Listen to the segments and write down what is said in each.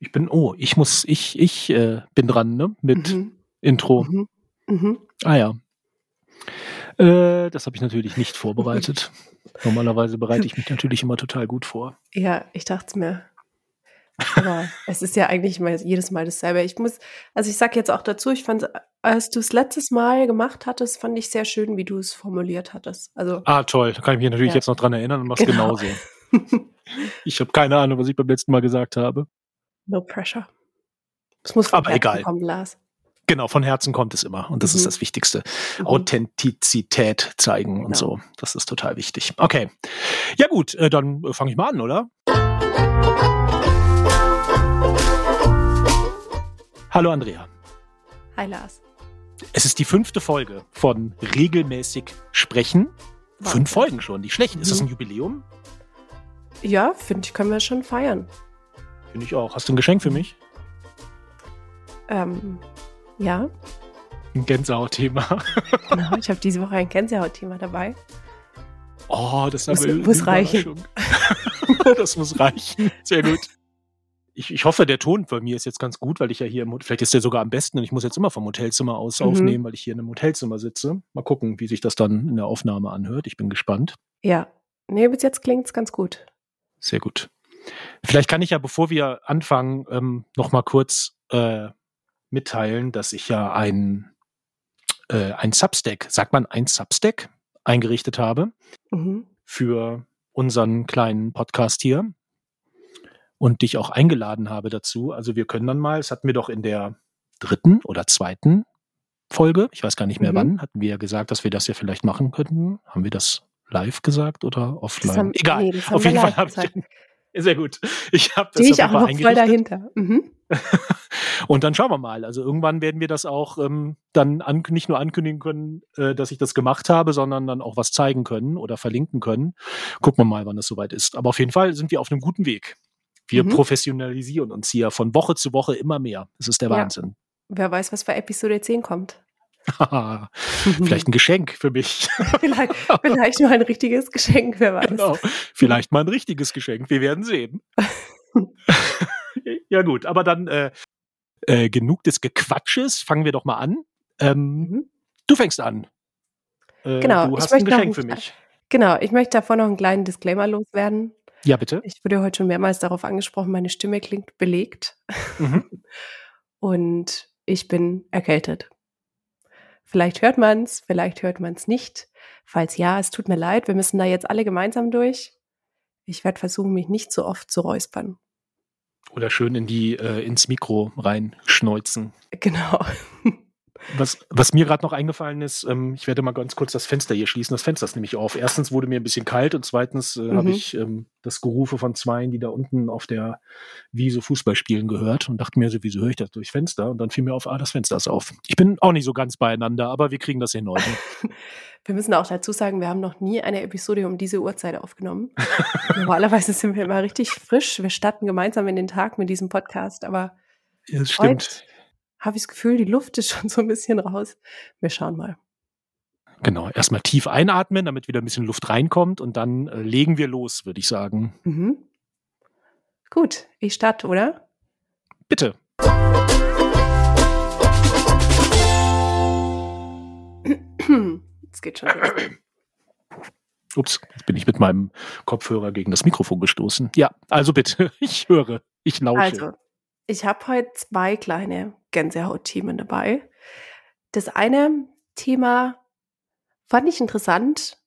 Ich bin, oh, ich muss, ich, ich äh, bin dran, ne? Mit Mhm. Intro. Mhm. Mhm. Ah ja. Äh, das habe ich natürlich nicht vorbereitet. Normalerweise bereite ich mich natürlich immer total gut vor. Ja, ich dachte es mir. Aber es ist ja eigentlich mal jedes Mal dasselbe. Ich muss, also ich sag jetzt auch dazu, ich fand, als du es letztes Mal gemacht hattest, fand ich sehr schön, wie du es formuliert hattest. Also Ah, toll. Da kann ich mich natürlich Ja. jetzt noch dran erinnern und mach's Genau. genauso. Ich habe keine Ahnung, was ich beim letzten Mal gesagt habe. No pressure. Es muss vom Aber Herzen egal. kommen, Lars. Genau, von Herzen kommt es immer. Und das ist Mhm. das Wichtigste. Mhm. Authentizität zeigen und Genau. so. Das ist total wichtig. Okay. Ja gut, äh, dann äh, fange ich mal an, oder? Hallo Andrea. Hi Lars. Es ist die fünfte Folge von regelmäßig sprechen. Wahnsinn. Fünf Folgen schon, nicht schlecht. Ist das Mhm. ein Jubiläum? Ja, finde ich, können wir schon feiern. Finde ich auch. Hast du ein Geschenk für mich? Ähm, ja, Ein Gänsehautthema. genau. Ich habe diese Woche ein Gänsehautthema dabei. Oh, das Muss- aber muss reichen. Das muss reichen. Sehr gut. Ich, ich hoffe, der Ton bei mir ist jetzt ganz gut, weil ich ja hier im, vielleicht ist der sogar am besten und ich muss jetzt immer vom Hotelzimmer aus Mhm. aufnehmen, weil ich hier in einem Hotelzimmer sitze. Mal gucken, wie sich das dann in der Aufnahme anhört. Ich bin gespannt. Ja. Nee, bis jetzt klingt es ganz gut. Sehr gut. Vielleicht kann ich ja, bevor wir anfangen, ähm, noch mal kurz äh, mitteilen, dass ich ja ein, äh, ein Substack, sagt man ein Substack, eingerichtet habe Mhm. für unseren kleinen Podcast hier und dich auch eingeladen habe dazu. Also wir können dann mal, es hatten wir doch in der dritten oder zweiten Folge, ich weiß gar nicht mehr Mhm. wann, hatten wir ja gesagt, dass wir das ja vielleicht machen könnten. Haben wir das live gesagt oder offline? haben- Egal. nee, auf jeden Fall habe ich. Sehr gut. Ich habe das Stehe auf ich auch noch voll dahinter. Mhm. Und dann schauen wir mal. Also irgendwann werden wir das auch ähm, dann an, nicht nur ankündigen können, äh, dass ich das gemacht habe, sondern dann auch was zeigen können oder verlinken können. Gucken wir mal, wann das soweit ist. Aber auf jeden Fall sind wir auf einem guten Weg. Wir Mhm. professionalisieren uns hier von Woche zu Woche immer mehr. Das ist der Ja. Wahnsinn. Wer weiß, was bei Episode 10 kommt. Vielleicht ein Geschenk für mich. vielleicht, vielleicht noch ein richtiges Geschenk, wer weiß. genau. Vielleicht mal ein richtiges Geschenk. Wir werden sehen. ja gut, aber dann äh, äh, genug des Gequatsches. Fangen wir doch mal an. Ähm, Mhm. Du fängst an. Äh, Genau, Du ich hast ein Geschenk für mich. Genau, ich möchte davor noch einen kleinen Disclaimer loswerden. Ja, bitte. Ich wurde heute schon mehrmals darauf angesprochen, meine Stimme klingt belegt Mhm. und ich bin erkältet. Vielleicht hört man es, vielleicht hört man es nicht. Falls ja, es tut mir leid, wir müssen da jetzt alle gemeinsam durch. Ich werde versuchen, mich nicht so oft zu räuspern. Oder schön in die, äh, ins Mikro reinschneuzen. Genau. Was, was mir gerade noch eingefallen ist, ähm, ich werde mal ganz kurz das Fenster hier schließen. Das Fenster ist nämlich auf. Erstens wurde mir ein bisschen kalt und zweitens äh, habe Mhm. ich ähm, das Gerufe von Zweien, die da unten auf der Wiese Fußball spielen gehört und dachte mir, so, wieso höre ich das durchs Fenster? Und dann fiel mir auf, ah, das Fenster ist auf. Ich bin auch nicht so ganz beieinander, aber wir kriegen das hin heute. Wir müssen auch dazu sagen, wir haben noch nie eine Episode um diese Uhrzeit aufgenommen. Normalerweise sind wir immer richtig frisch. Wir starten gemeinsam in den Tag mit diesem Podcast, aber Ja, das heute stimmt. Habe ich das Gefühl, die Luft ist schon so ein bisschen raus. Wir schauen mal. Genau. Erstmal tief einatmen, damit wieder ein bisschen Luft reinkommt und dann äh, legen wir los, würde ich sagen. Mhm. Gut, ich starte, oder? Bitte. Es geht schon los. Ups, jetzt bin ich mit meinem Kopfhörer gegen das Mikrofon gestoßen. Ja, also bitte, ich höre, ich lausche. Also, ich habe heute zwei kleine Gänsehaut-Themen dabei. Das eine Thema fand ich interessant,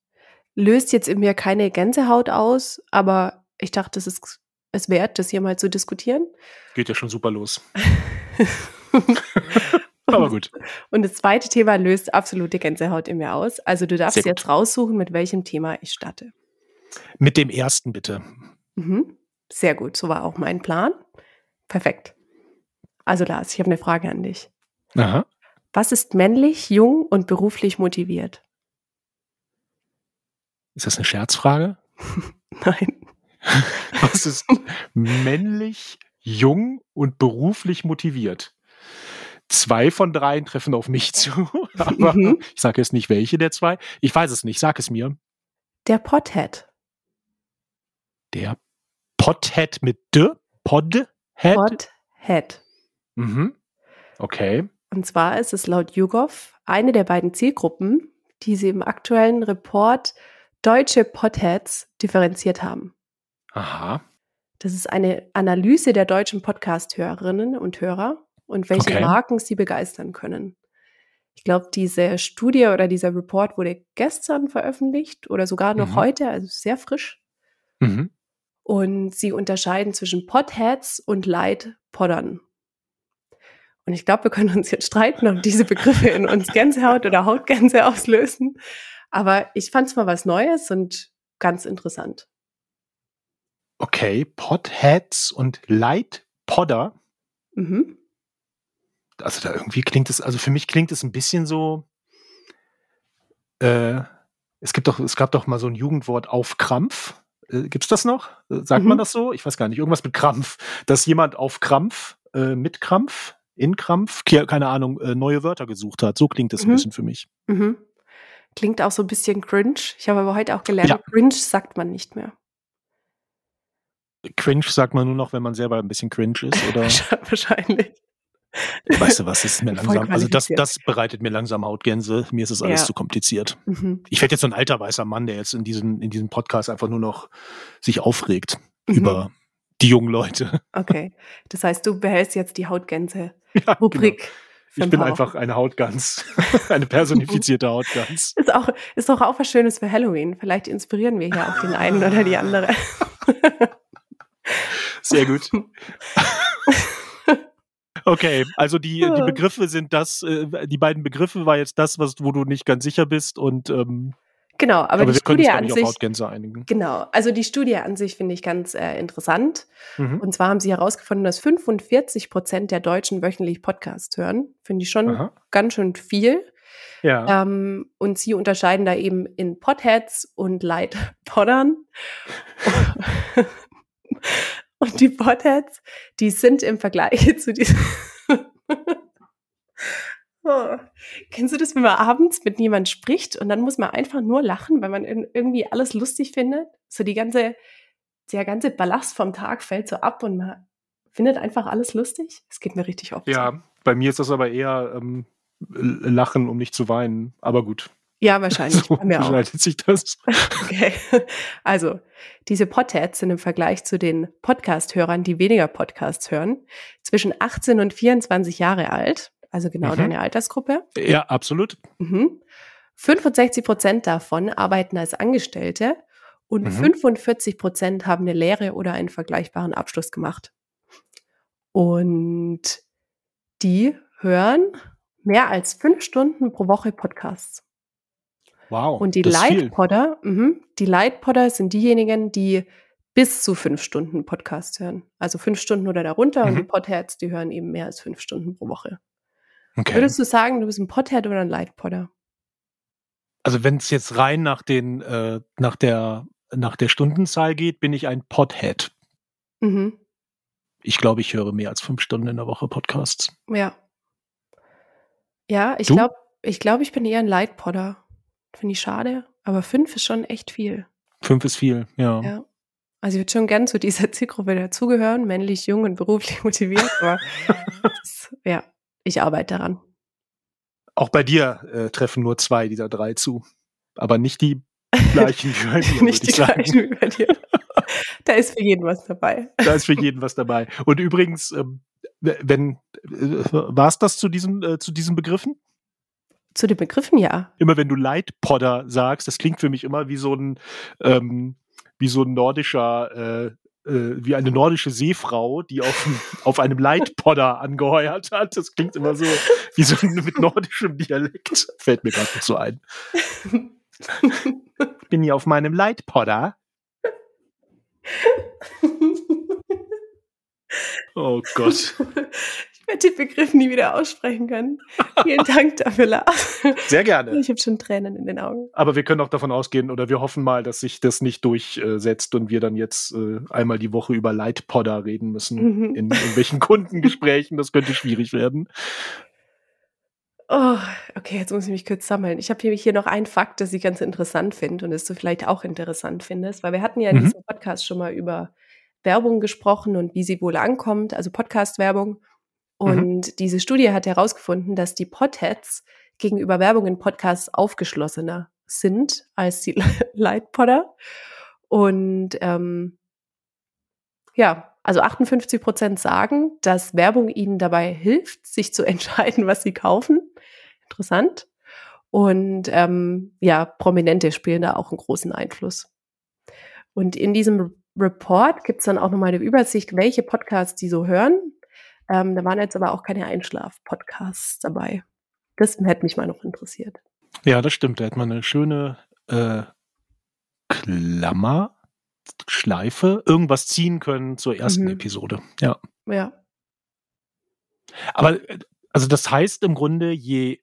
löst jetzt in mir keine Gänsehaut aus, aber ich dachte, es ist es wert, das hier mal zu diskutieren. Geht ja schon super los. Aber gut. Und das zweite Thema löst absolute Gänsehaut in mir aus. Also du darfst jetzt raussuchen, mit welchem Thema ich starte. Mit dem ersten bitte. Mhm. Sehr gut, so war auch mein Plan. Perfekt. Also Lars, ich habe eine Frage an dich. Aha. Was ist männlich, jung und beruflich motiviert? Ist das eine Scherzfrage? Nein. Was ist männlich, jung und beruflich motiviert? Zwei von dreien treffen auf mich zu, aber Mhm. ich sage jetzt nicht, welche der zwei. Ich weiß es nicht, sag es mir. Der Pothead. Der Pothead mit D? Podhead? Pothead. Mhm. Okay. Und zwar ist es laut YouGov eine der beiden Zielgruppen, die sie im aktuellen Report Deutsche Potheads differenziert haben. Aha. Das ist eine Analyse der deutschen Podcast-Hörerinnen und Hörer und welche Okay. Marken sie begeistern können. Ich glaube, diese Studie oder dieser Report wurde gestern veröffentlicht oder sogar noch Mhm. heute, also sehr frisch. Mhm. Und sie unterscheiden zwischen Potheads und Light-Poddern. Und ich glaube, wir können uns jetzt streiten, ob diese Begriffe in uns Gänsehaut oder Hautgänse auslösen. Aber ich fand es mal was Neues und ganz interessant. Okay. Potheads und Light Podder. Mhm. Also da irgendwie klingt es, also für mich klingt es ein bisschen so. Äh, es gibt doch, es gab doch mal so ein Jugendwort auf Krampf. Äh, gibt's das noch? Äh, Sagt Mhm. man das so? Ich weiß gar nicht. Irgendwas mit Krampf. Dass jemand auf Krampf, äh, mit Krampf, in Krampf, ke- keine Ahnung, äh, neue Wörter gesucht hat. So klingt es ein Mhm. bisschen für mich. Mhm. Klingt auch so ein bisschen cringe. Ich habe aber heute auch gelernt, Ja. cringe sagt man nicht mehr. Cringe sagt man nur noch, wenn man selber ein bisschen cringe ist, oder? Wahrscheinlich. weißt du was, das ist mir langsam, also das, das bereitet mir langsam Hautgänse. Mir ist es alles Ja. zu kompliziert. Mhm. Ich werde jetzt so ein alter weißer Mann, der jetzt in diesem, in diesem Podcast einfach nur noch sich aufregt Mhm. über die jungen Leute. Okay. Das heißt, du behältst jetzt die Hautgänse-Rubrik. Ja, genau. für Ich ein bin paar einfach eine Hautgans. eine personifizierte Hautgans. Ist, auch, ist doch auch was Schönes für Halloween. Vielleicht inspirieren wir hier auch den einen oder die andere. Sehr gut. Okay, also die, die. Begriffe sind das, äh, die beiden Begriffe war jetzt das, was, wo du nicht ganz sicher bist und ähm, Genau, aber, aber, die wir können Studie uns da an nicht auf sich, Hautgänse einigen. genau, also die Studie an sich finde ich ganz äh, interessant. Mhm. Und zwar haben sie herausgefunden, dass 45 Prozent der Deutschen wöchentlich Podcast hören. Finde ich schon Aha. ganz schön viel. Ja. Ähm, und sie unterscheiden da eben in Potheads und Light Poddern. und die Potheads, die sind im Vergleich zu diesen. Oh. Kennst du das, wenn man abends mit jemand spricht und dann muss man einfach nur lachen, weil man irgendwie alles lustig findet? So die ganze, der ganze Ballast vom Tag fällt so ab und man findet einfach alles lustig. Es geht mir richtig oft. Ja, bei mir ist das aber eher ähm, Lachen, um nicht zu weinen. Aber gut, Ja, wahrscheinlich. so gestaltet sich das. Okay. Also, diese Podheads sind im Vergleich zu den Podcast-Hörern, die weniger Podcasts hören, zwischen 18 und 24 Jahre alt. Also genau Mhm. deine Altersgruppe. Ja, absolut. Mhm. 65 Prozent davon arbeiten als Angestellte und Mhm. 45 Prozent haben eine Lehre oder einen vergleichbaren Abschluss gemacht. Und die hören mehr als fünf Stunden pro Woche Podcasts. Wow. Und die. Lightpodder, mhm, die Lightpodder sind diejenigen, die bis zu fünf Stunden Podcast hören. Also fünf Stunden oder darunter. Und Mhm. die Podheads, die hören eben mehr als fünf Stunden pro Woche. Okay. Würdest du sagen, du bist ein Podhead oder ein Lightpodder? Also wenn es jetzt rein nach den, äh, nach der, nach der Stundenzahl geht, bin ich ein Podhead. Mhm. Ich glaube, ich höre mehr als fünf Stunden in der Woche Podcasts. Ja. Ja, ich glaube, ich, glaub, ich bin eher ein Lightpodder. Finde ich schade. Aber fünf ist schon echt viel. Fünf ist viel, ja. Ja. Also ich würde schon gern zu dieser Zielgruppe dazugehören, männlich, jung und beruflich motiviert. Aber das, ja, ich arbeite daran. Auch bei dir äh, treffen nur zwei dieser drei zu. Aber nicht die gleichen wie bei mir, Nicht die sagen. gleichen wie bei dir. Da ist für jeden was dabei. Da ist für jeden was dabei. Und übrigens, ähm, wenn äh, war es das zu diesen, äh, zu diesen Begriffen? Zu den Begriffen ja. Immer wenn du Lightpodder sagst, das klingt für mich immer wie so ein ähm, wie so ein nordischer äh, wie eine nordische Seefrau, die auf, auf einem Lightpodder angeheuert hat. Das klingt immer so wie so mit nordischem Dialekt. Fällt mir gerade nicht so ein. Bin hier auf meinem Lightpodder. Oh Gott. Werde den Begriff nie wieder aussprechen können. Vielen Dank dafür, Lars. Sehr gerne. Ich habe schon Tränen in den Augen. Aber wir können auch davon ausgehen oder wir hoffen mal, dass sich das nicht durchsetzt und wir dann jetzt äh, einmal die Woche über Lightpodder reden müssen Mhm. in irgendwelchen Kundengesprächen. Das könnte schwierig werden. Oh, okay, jetzt muss ich mich kurz sammeln. Ich habe hier, hier noch einen Fakt, das ich ganz interessant finde und das du vielleicht auch interessant findest, weil wir hatten ja in Mhm. diesem Podcast schon mal über Werbung gesprochen und wie sie wohl ankommt, also Podcast-Werbung. Mhm. Und mhm. diese Studie hat herausgefunden, dass die Potheads gegenüber Werbung in Podcasts aufgeschlossener sind als die Lightpodder. Und ähm, ja, also 58 Prozent sagen, dass Werbung ihnen dabei hilft, sich zu entscheiden, was sie kaufen. Interessant. Und ähm, ja, Prominente spielen da auch einen großen Einfluss. Und in diesem Report gibt es dann auch nochmal eine Übersicht, welche Podcasts die so hören. Ähm, da waren jetzt aber auch keine Einschlaf-Podcasts dabei. Das hätte mich mal noch interessiert. Ja, das stimmt. Da hat man eine schöne äh, Klammer, Schleife, irgendwas ziehen können zur ersten mhm. Episode. Ja. Ja. Aber also das heißt im Grunde, je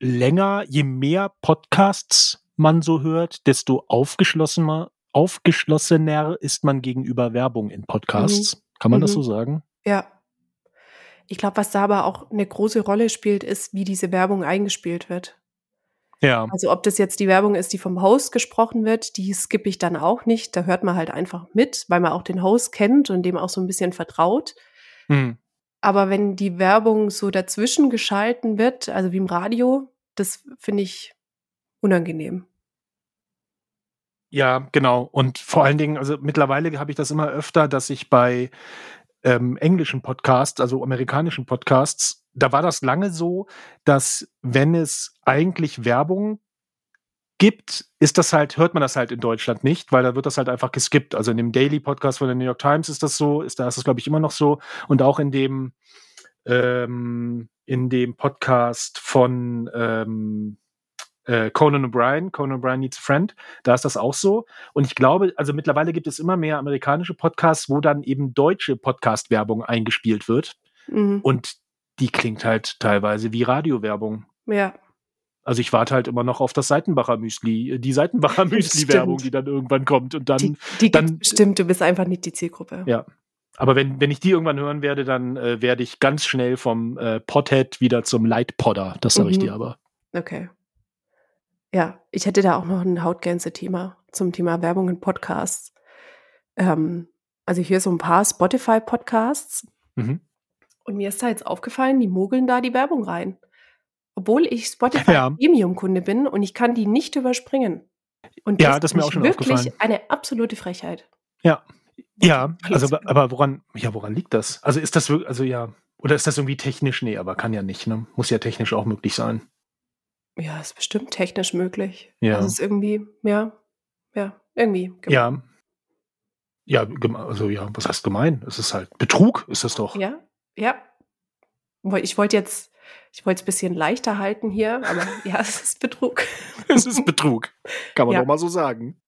länger, je mehr Podcasts man so hört, desto aufgeschlossener, aufgeschlossener ist man gegenüber Werbung in Podcasts. Mhm. Kann man mhm. das so sagen? Ja. Ich glaube, was da aber auch eine große Rolle spielt, ist, wie diese Werbung eingespielt wird. Ja. Also ob das jetzt die Werbung ist, die vom Host gesprochen wird, die skippe ich dann auch nicht. Da hört man halt einfach mit, weil man auch den Host kennt und dem auch so ein bisschen vertraut. Mhm. Aber wenn die Werbung so dazwischen geschalten wird, also wie im Radio, das finde ich unangenehm. Ja, genau. Und vor allen Dingen, also mittlerweile habe ich das immer öfter, dass ich bei ähm, englischen Podcasts, also amerikanischen Podcasts, da war das lange so, dass wenn es eigentlich Werbung gibt, ist das halt, hört man das halt in Deutschland nicht, weil da wird das halt einfach geskippt. Also in dem Daily Podcast von der New York Times ist das so, ist da ist das, glaube ich, immer noch so. Und auch in dem, ähm, in dem Podcast von ähm, äh, Conan O'Brien, Conan O'Brien Needs a Friend, da ist das auch so. Und ich glaube, also mittlerweile gibt es immer mehr amerikanische Podcasts, wo dann eben deutsche Podcast-Werbung eingespielt wird. Mhm. Und die klingt halt teilweise wie Radiowerbung. Ja. Also ich warte halt immer noch auf das Seitenbacher Müsli, äh, die Seitenbacher Müsli-Werbung, die dann irgendwann kommt und dann. Die, die dann stimmt, du bist einfach nicht die Zielgruppe. Ja. Aber wenn, wenn ich die irgendwann hören werde, dann äh, werde ich ganz schnell vom äh, Pothead wieder zum Lightpodder. Das sage mhm. ich dir aber. Okay. Ja, ich hätte da auch noch ein Hautgänse-Thema zum Thema Werbung in Podcasts. Ähm, also hier so ein paar Spotify-Podcasts. Mhm. Und mir ist da jetzt aufgefallen, die mogeln da die Werbung rein. Obwohl ich Spotify ja. Premium-Kunde bin und ich kann die nicht überspringen. Und das ja, das ist mir auch schon wirklich aufgefallen. eine absolute Frechheit. Ja. Ja, also aber woran, ja, woran liegt das? Also ist das wirklich, also ja, oder ist das irgendwie technisch? Nee, aber kann ja nicht, ne? Muss ja technisch auch möglich sein. Ja, ist bestimmt technisch möglich. Ja. Also ist irgendwie, ja, ja, irgendwie. Gemein. Ja. Ja, also ja, was heißt gemein? Es ist halt Betrug, ist das doch. Ja, ja. Ich wollte jetzt, ich wollte es ein bisschen leichter halten hier, aber ja, es ist Betrug. es ist Betrug. Kann man ja. doch mal so sagen.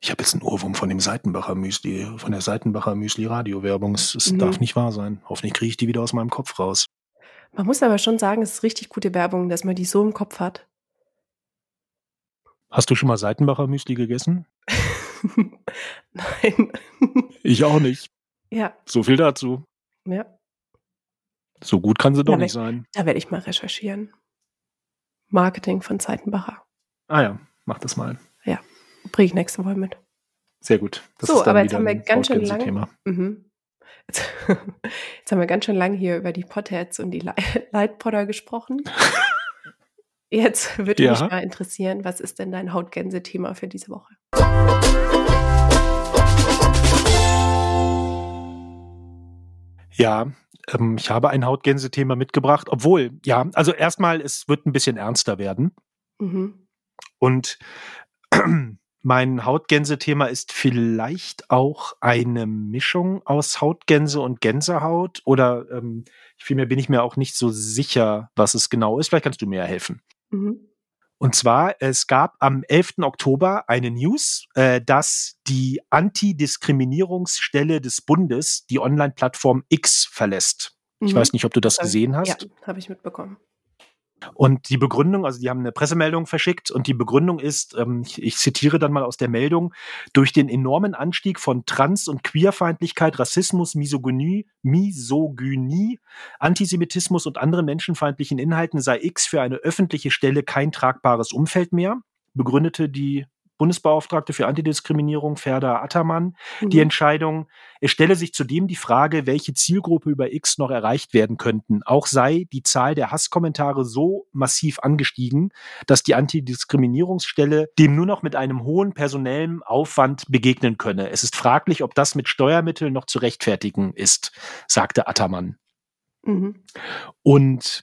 Ich habe jetzt einen Ohrwurm von dem Seitenbacher Müsli, von der Seitenbacher Müsli Radiowerbung. Es mhm. darf nicht wahr sein. Hoffentlich kriege ich die wieder aus meinem Kopf raus. Man muss aber schon sagen, es ist richtig gute Werbung, dass man die so im Kopf hat. Hast du schon mal Seitenbacher Müsli gegessen? Nein. ich auch nicht. Ja. So viel dazu. Ja. So gut kann sie doch nicht sein. Da werde ich mal recherchieren. Marketing von Seitenbacher. Ah ja, mach das mal. Ja, bringe ich nächste Woche mit. Sehr gut. Das so, aber jetzt haben wir ganz schön lange. Mhm. Jetzt, jetzt, haben wir ganz schön lange hier über die Potheads und die Lightpotter gesprochen. Jetzt würde ja. mich mal interessieren, was ist denn dein Hautgänse-Thema für diese Woche? Ja, ähm, ich habe ein Hautgänse-Thema mitgebracht, obwohl, ja, also erstmal, es wird ein bisschen ernster werden. Mhm. Und mein Hautgänse-Thema ist vielleicht auch eine Mischung aus Hautgänse und Gänsehaut. Oder ähm, vielmehr bin ich mir auch nicht so sicher, was es genau ist. Vielleicht kannst du mir ja helfen. Mhm. Und zwar, es gab am 11. Oktober eine News, äh, dass die Antidiskriminierungsstelle des Bundes die Online-Plattform X verlässt. Ich mhm. weiß nicht, ob du das gesehen hast. Ja, habe ich mitbekommen. Und die Begründung, also die haben eine Pressemeldung verschickt und die Begründung ist, ähm, ich, ich, zitiere dann mal aus der Meldung, durch den enormen Anstieg von Trans- und Queerfeindlichkeit, Rassismus, Misogynie, Misogynie, Antisemitismus und anderen menschenfeindlichen Inhalten sei X für eine öffentliche Stelle kein tragbares Umfeld mehr, begründete die Bundesbeauftragte für Antidiskriminierung, Ferda Attermann, mhm. die Entscheidung, es stelle sich zudem die Frage, welche Zielgruppe über X noch erreicht werden könnten. Auch sei die Zahl der Hasskommentare so massiv angestiegen, dass die Antidiskriminierungsstelle dem nur noch mit einem hohen personellen Aufwand begegnen könne. Es ist fraglich, ob das mit Steuermitteln noch zu rechtfertigen ist, sagte Attermann. Mhm. Und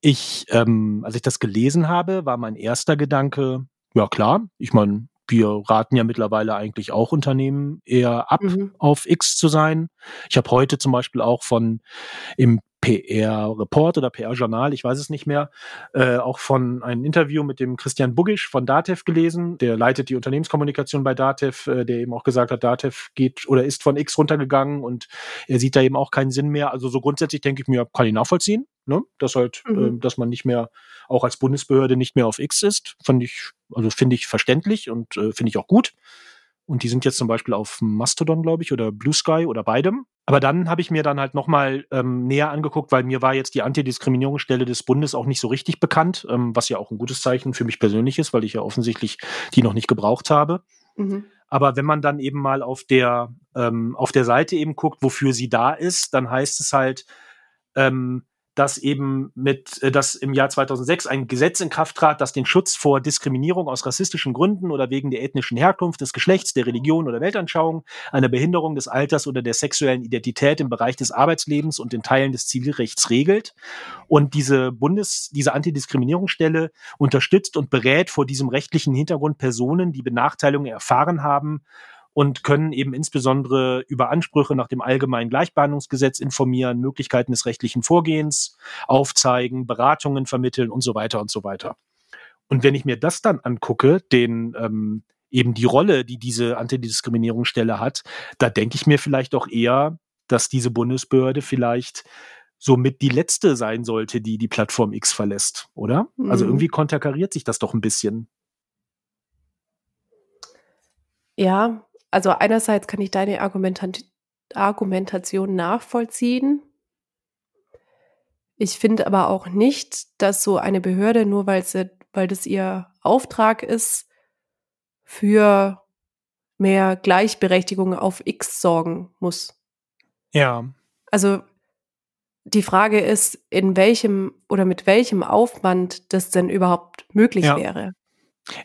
ich, ähm, als ich das gelesen habe, war mein erster Gedanke, ja klar, ich meine, wir raten ja mittlerweile eigentlich auch Unternehmen eher ab, mhm. auf X zu sein. Ich habe heute zum Beispiel auch von im PR-Report oder PR-Journal, ich weiß es nicht mehr, äh, auch von einem Interview mit dem Christian Bugisch von Datev gelesen. Der leitet die Unternehmenskommunikation bei Datev, äh, der eben auch gesagt hat, Datev geht oder ist von X runtergegangen und er sieht da eben auch keinen Sinn mehr. Also so grundsätzlich denke ich mir, kann ich nachvollziehen, ne? dass halt, mhm. äh, dass man nicht mehr auch als Bundesbehörde nicht mehr auf X ist. Fand ich, also finde ich verständlich und äh, finde ich auch gut. Und die sind jetzt zum Beispiel auf Mastodon, glaube ich, oder Blue Sky oder beidem. Aber dann habe ich mir dann halt nochmal ähm, näher angeguckt, weil mir war jetzt die Antidiskriminierungsstelle des Bundes auch nicht so richtig bekannt, ähm, was ja auch ein gutes Zeichen für mich persönlich ist, weil ich ja offensichtlich die noch nicht gebraucht habe. Mhm. Aber wenn man dann eben mal auf der, ähm, auf der Seite eben guckt, wofür sie da ist, dann heißt es halt, ähm, dass eben mit, äh, dass im Jahr 2006 ein Gesetz in Kraft trat, das den Schutz vor Diskriminierung aus rassistischen Gründen oder wegen der ethnischen Herkunft, des Geschlechts, der Religion oder Weltanschauung, einer Behinderung des Alters oder der sexuellen Identität im Bereich des Arbeitslebens und in Teilen des Zivilrechts regelt. Und diese Bundes, diese Antidiskriminierungsstelle unterstützt und berät vor diesem rechtlichen Hintergrund Personen, die Benachteiligungen erfahren haben und können eben insbesondere über Ansprüche nach dem allgemeinen Gleichbehandlungsgesetz informieren, Möglichkeiten des rechtlichen Vorgehens aufzeigen, Beratungen vermitteln und so weiter und so weiter. Und wenn ich mir das dann angucke, den ähm, eben die Rolle, die diese Antidiskriminierungsstelle hat, da denke ich mir vielleicht auch eher, dass diese Bundesbehörde vielleicht somit die letzte sein sollte, die die Plattform X verlässt, oder? Also mhm. Also irgendwie konterkariert sich das doch ein bisschen. Ja, also einerseits kann ich deine Argumentat Argumentation nachvollziehen. Ich finde aber auch nicht, dass so eine Behörde, nur weil, sie, weil das ihr Auftrag ist, für mehr Gleichberechtigung auf X sorgen muss. Ja. Also die Frage ist, in welchem oder mit welchem Aufwand das denn überhaupt möglich ja. wäre.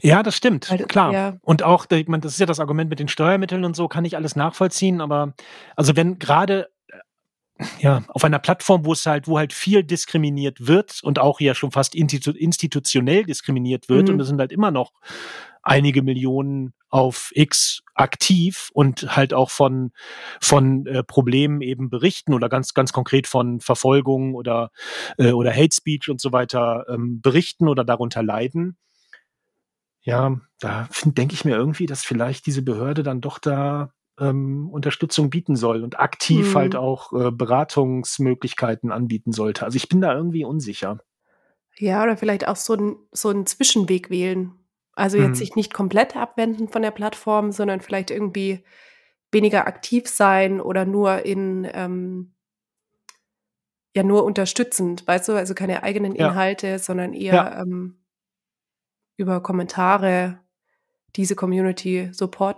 Ja, das stimmt, Weil, klar. Ja. Und auch, das ist ja das Argument mit den Steuermitteln und so, kann ich alles nachvollziehen, aber also wenn gerade äh, ja, auf einer Plattform, wo es halt, wo halt viel diskriminiert wird und auch ja schon fast institutionell diskriminiert wird mhm. und es sind halt immer noch einige Millionen auf X aktiv und halt auch von von äh, Problemen eben berichten oder ganz ganz konkret von Verfolgung oder äh, oder Hate Speech und so weiter ähm, berichten oder darunter leiden ja, da denke ich mir irgendwie, dass vielleicht diese Behörde dann doch da ähm, Unterstützung bieten soll und aktiv hm. halt auch äh, Beratungsmöglichkeiten anbieten sollte. Also ich bin da irgendwie unsicher. Ja, oder vielleicht auch so, ein, so einen Zwischenweg wählen. Also jetzt hm. sich nicht komplett abwenden von der Plattform, sondern vielleicht irgendwie weniger aktiv sein oder nur in ähm, ja nur unterstützend, weißt du, also keine eigenen Inhalte, ja. sondern eher ja. ähm, über Kommentare diese Community support,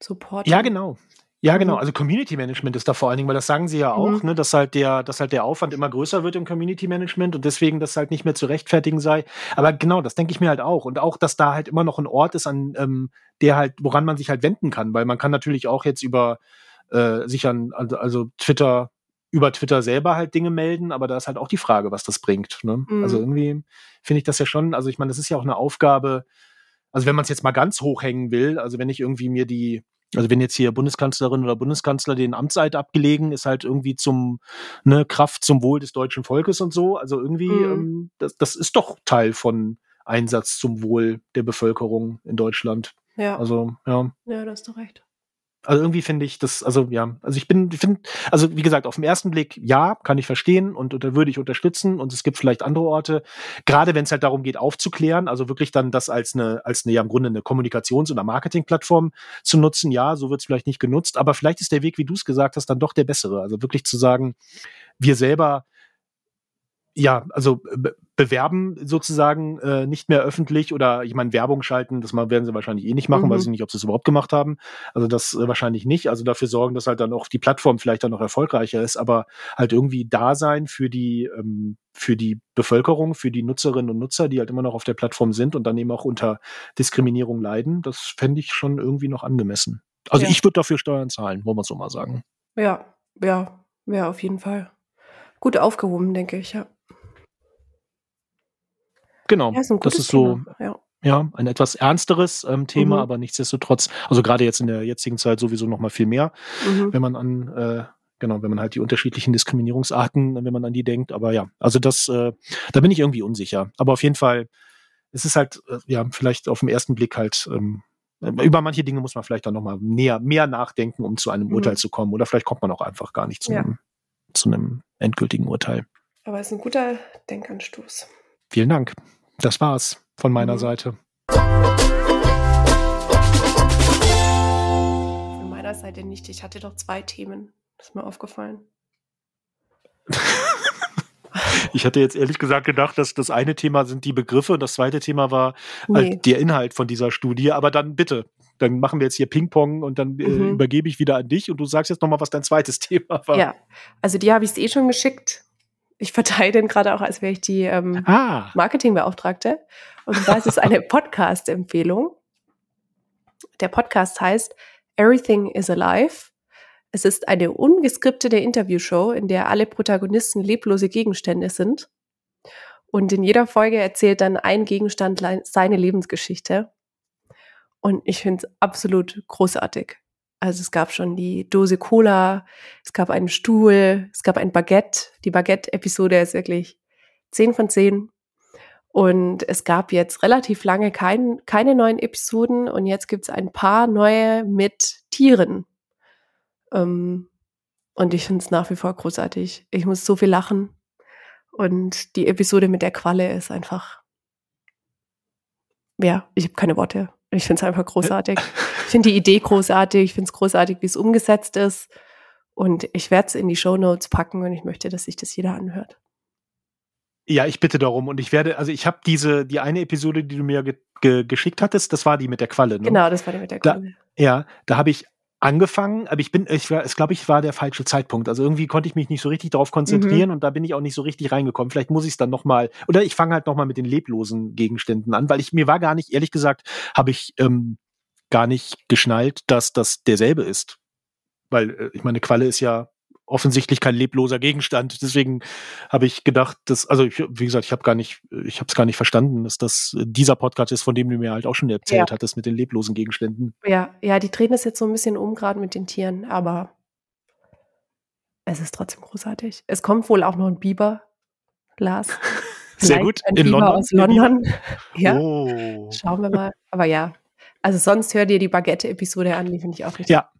support. Ja, genau. Ja, genau. Mhm. Also Community Management ist da vor allen Dingen, weil das sagen sie ja auch, mhm. ne, dass halt der, dass halt der Aufwand immer größer wird im Community Management und deswegen das halt nicht mehr zu rechtfertigen sei. Aber genau, das denke ich mir halt auch. Und auch, dass da halt immer noch ein Ort ist, an ähm, der halt, woran man sich halt wenden kann, weil man kann natürlich auch jetzt über äh, sich an, also Twitter über Twitter selber halt Dinge melden, aber da ist halt auch die Frage, was das bringt. Ne? Mhm. Also irgendwie finde ich das ja schon, also ich meine, das ist ja auch eine Aufgabe, also wenn man es jetzt mal ganz hochhängen will, also wenn ich irgendwie mir die, also wenn jetzt hier Bundeskanzlerin oder Bundeskanzler den Amtseid abgelegen, ist halt irgendwie zum, ne, Kraft zum Wohl des deutschen Volkes und so. Also irgendwie, mhm. ähm, das, das ist doch Teil von Einsatz zum Wohl der Bevölkerung in Deutschland. Ja. Also, ja. Ja, da hast du recht. Also irgendwie finde ich das, also ja, also ich bin, finde, also wie gesagt, auf den ersten Blick, ja, kann ich verstehen und, und würde ich unterstützen und es gibt vielleicht andere Orte, gerade wenn es halt darum geht, aufzuklären, also wirklich dann das als eine, als eine, ja im Grunde eine Kommunikations- oder Marketingplattform zu nutzen, ja, so wird es vielleicht nicht genutzt, aber vielleicht ist der Weg, wie du es gesagt hast, dann doch der bessere. Also wirklich zu sagen, wir selber ja, also be bewerben sozusagen äh, nicht mehr öffentlich oder ich meine Werbung schalten, das werden sie wahrscheinlich eh nicht machen, mhm. weiß ich nicht, ob sie es überhaupt gemacht haben. Also das äh, wahrscheinlich nicht. Also dafür sorgen, dass halt dann auch die Plattform vielleicht dann noch erfolgreicher ist, aber halt irgendwie da sein für die ähm, für die Bevölkerung, für die Nutzerinnen und Nutzer, die halt immer noch auf der Plattform sind und dann eben auch unter Diskriminierung leiden, das fände ich schon irgendwie noch angemessen. Also ja. ich würde dafür Steuern zahlen, wollen wir so mal sagen. Ja, ja, ja, auf jeden Fall. Gut aufgehoben, denke ich, ja. Genau, ja, ist das ist so ja. ja. ein etwas ernsteres ähm, Thema, mhm. aber nichtsdestotrotz, also gerade jetzt in der jetzigen Zeit sowieso noch mal viel mehr, mhm. wenn man an äh, genau, wenn man halt die unterschiedlichen Diskriminierungsarten, wenn man an die denkt. Aber ja, also das, äh, da bin ich irgendwie unsicher. Aber auf jeden Fall, es ist halt, äh, ja, vielleicht auf den ersten Blick halt, ähm, über manche Dinge muss man vielleicht dann nochmal näher, mehr nachdenken, um zu einem mhm. Urteil zu kommen. Oder vielleicht kommt man auch einfach gar nicht zu, ja. einem, zu einem endgültigen Urteil. Aber es ist ein guter Denkanstoß. Vielen Dank. Das war's von meiner mhm. Seite. Von meiner Seite nicht. Ich hatte doch zwei Themen. Das ist mir aufgefallen. ich hatte jetzt ehrlich gesagt gedacht, dass das eine Thema sind die Begriffe und das zweite Thema war nee. halt der Inhalt von dieser Studie. Aber dann bitte, dann machen wir jetzt hier Ping-Pong und dann äh, mhm. äh, übergebe ich wieder an dich und du sagst jetzt nochmal, was dein zweites Thema war. Ja, also die habe ich eh schon geschickt ich verteile den gerade auch, als wäre ich die ähm, ah. Marketingbeauftragte. Und zwar ist es eine Podcast-Empfehlung. Der Podcast heißt Everything is Alive. Es ist eine ungeskriptete Interviewshow, in der alle Protagonisten leblose Gegenstände sind. Und in jeder Folge erzählt dann ein Gegenstand seine Lebensgeschichte. Und ich finde es absolut großartig. Also es gab schon die Dose Cola, es gab einen Stuhl, es gab ein Baguette. Die Baguette-Episode ist wirklich 10 von 10. Und es gab jetzt relativ lange kein, keine neuen Episoden und jetzt gibt es ein paar neue mit Tieren. Ähm, und ich finde es nach wie vor großartig. Ich muss so viel lachen. Und die Episode mit der Qualle ist einfach. Ja, ich habe keine Worte. Ich finde es einfach großartig. Ich finde die Idee großartig. Ich finde es großartig, wie es umgesetzt ist. Und ich werde es in die Show Notes packen und ich möchte, dass sich das jeder anhört. Ja, ich bitte darum. Und ich werde, also ich habe diese, die eine Episode, die du mir ge ge geschickt hattest, das war die mit der Qualle. Ne? Genau, das war die mit der Qualle. Da, ja, da habe ich angefangen, aber ich bin, ich glaube, ich war der falsche Zeitpunkt. Also irgendwie konnte ich mich nicht so richtig darauf konzentrieren mhm. und da bin ich auch nicht so richtig reingekommen. Vielleicht muss ich es dann nochmal, oder ich fange halt nochmal mit den leblosen Gegenständen an, weil ich mir war gar nicht, ehrlich gesagt, habe ich ähm, gar nicht geschnallt, dass das derselbe ist. Weil, äh, ich meine, Qualle ist ja offensichtlich kein lebloser Gegenstand. Deswegen habe ich gedacht, dass, also ich, wie gesagt, ich habe gar nicht, ich habe es gar nicht verstanden, dass das dieser Podcast ist, von dem du mir halt auch schon erzählt ja. hattest mit den leblosen Gegenständen. Ja, ja, die drehen es jetzt so ein bisschen um, gerade mit den Tieren, aber es ist trotzdem großartig. Es kommt wohl auch noch ein Biber, Lars. Sehr gut. Ein In Biber London. aus London. ja. Oh. Schauen wir mal. Aber ja. Also sonst hör dir die Baguette-Episode an, die finde ich auch richtig. Ja,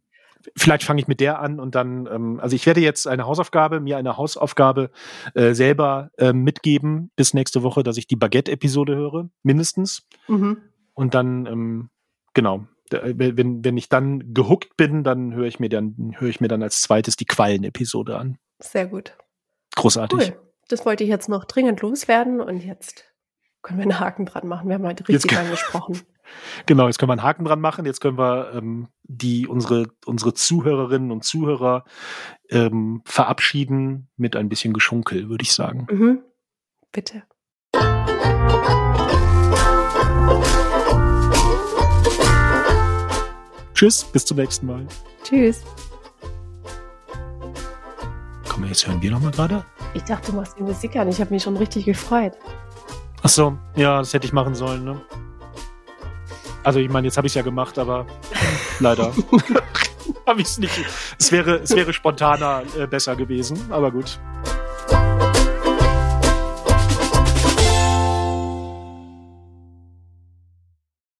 vielleicht fange ich mit der an und dann, ähm, also ich werde jetzt eine Hausaufgabe, mir eine Hausaufgabe äh, selber äh, mitgeben bis nächste Woche, dass ich die Baguette-Episode höre, mindestens. Mhm. Und dann, ähm, genau, wenn, wenn ich dann gehuckt bin, dann höre ich mir dann, höre ich mir dann als zweites die Quallen-Episode an. Sehr gut. Großartig. Cool. Das wollte ich jetzt noch dringend loswerden und jetzt können wir einen Haken dran machen. Wir haben heute richtig lang gesprochen. Genau, jetzt können wir einen Haken dran machen. Jetzt können wir ähm, die unsere unsere Zuhörerinnen und Zuhörer ähm, verabschieden mit ein bisschen Geschunkel, würde ich sagen. Mhm. Bitte. Tschüss, bis zum nächsten Mal. Tschüss. Komm, jetzt hören wir noch mal gerade. Ich dachte, du machst die Musik an. Ich habe mich schon richtig gefreut. Ach so, ja, das hätte ich machen sollen, ne? Also ich meine, jetzt habe ich es ja gemacht, aber leider habe ich es nicht. Es wäre, es wäre spontaner äh, besser gewesen, aber gut.